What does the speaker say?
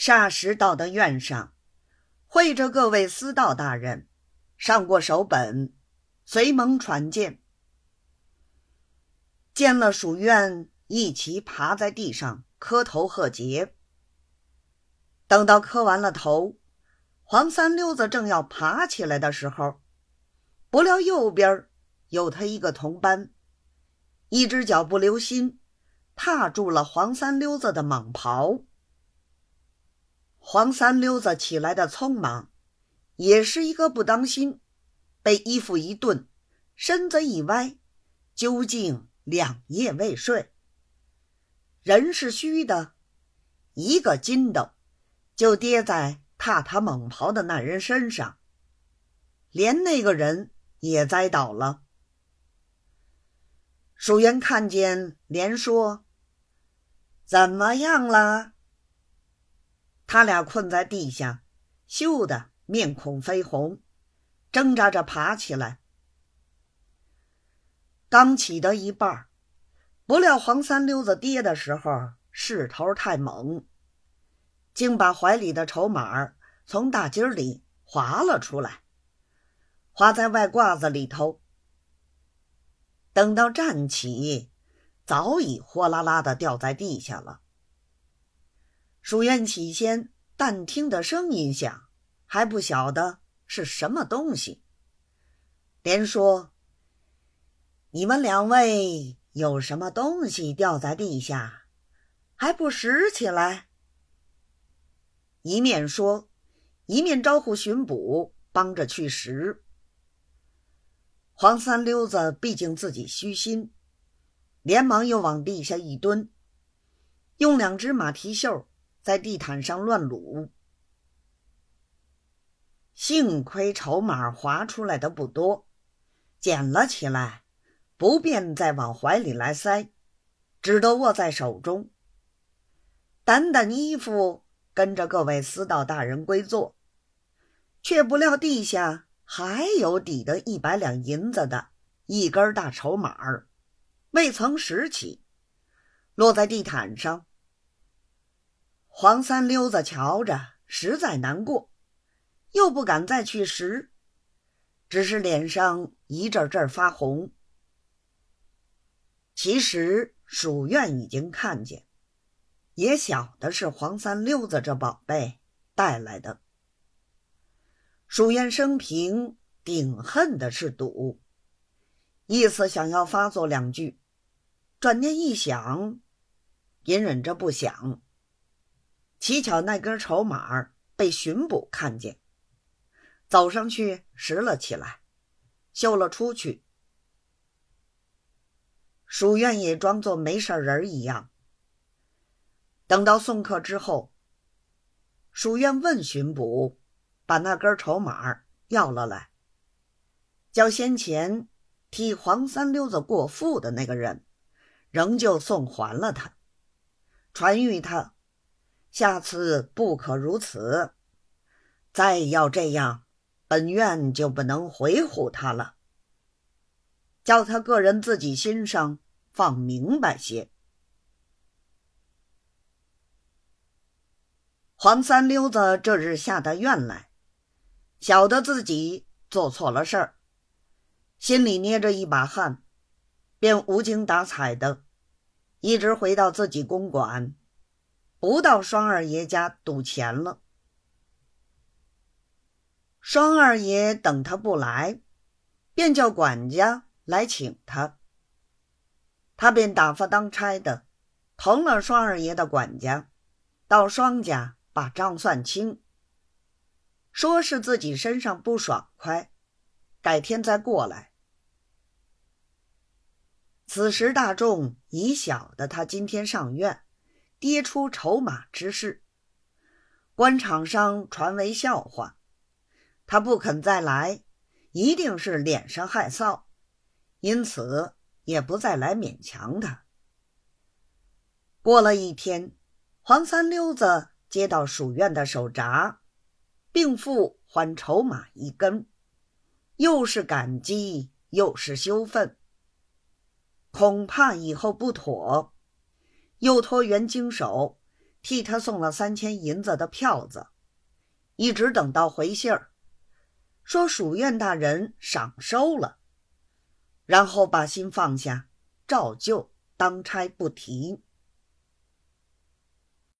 霎时到的院上，会着各位司道大人，上过手本，随蒙传见。见了署院，一齐爬在地上磕头贺节。等到磕完了头，黄三溜子正要爬起来的时候，不料右边有他一个同班，一只脚不留心，踏住了黄三溜子的蟒袍。黄三溜子起来的匆忙，也是一个不当心，被衣服一顿，身子一歪，究竟两夜未睡。人是虚的，一个筋斗就跌在踏他猛袍的那人身上，连那个人也栽倒了。蜀元看见，连说：“怎么样了？”他俩困在地下，羞得面孔绯红，挣扎着爬起来。刚起得一半，不料黄三溜子跌的时候势头太猛，竟把怀里的筹码从大襟里划了出来，划在外褂子里头。等到站起，早已货拉拉的掉在地下了。书院起先但听得声音响，还不晓得是什么东西，连说：“你们两位有什么东西掉在地下，还不拾起来？”一面说，一面招呼巡捕帮着去拾。黄三溜子毕竟自己虚心，连忙又往地下一蹲，用两只马蹄袖。在地毯上乱撸，幸亏筹码划出来的不多，捡了起来，不便再往怀里来塞，只得握在手中。掸掸衣服，跟着各位司道大人归坐，却不料地下还有抵得一百两银子的一根大筹码儿，未曾拾起，落在地毯上。黄三溜子瞧着，实在难过，又不敢再去拾，只是脸上一阵阵发红。其实鼠院已经看见，也晓得是黄三溜子这宝贝带来的。鼠院生平顶恨的是赌，意思想要发作两句，转念一想，隐忍着不想。乞巧那根筹码被巡捕看见，走上去拾了起来，绣了出去。蜀院也装作没事人一样。等到送客之后，蜀院问巡捕，把那根筹码要了来，叫先前替黄三溜子过户的那个人，仍旧送还了他，传谕他。下次不可如此，再要这样，本院就不能回护他了。叫他个人自己心上放明白些。黄三溜子这日下到院来，晓得自己做错了事儿，心里捏着一把汗，便无精打采的，一直回到自己公馆。不到双二爷家赌钱了。双二爷等他不来，便叫管家来请他。他便打发当差的，同了双二爷的管家，到双家把账算清。说是自己身上不爽快，改天再过来。此时大众已晓得他今天上院。跌出筹码之事，官场上传为笑话。他不肯再来，一定是脸上害臊，因此也不再来勉强他。过了一天，黄三溜子接到蜀院的手札，并付还筹码一根，又是感激又是羞愤，恐怕以后不妥。又托袁经手替他送了三千银子的票子，一直等到回信儿，说署院大人赏收了，然后把心放下，照旧当差不提。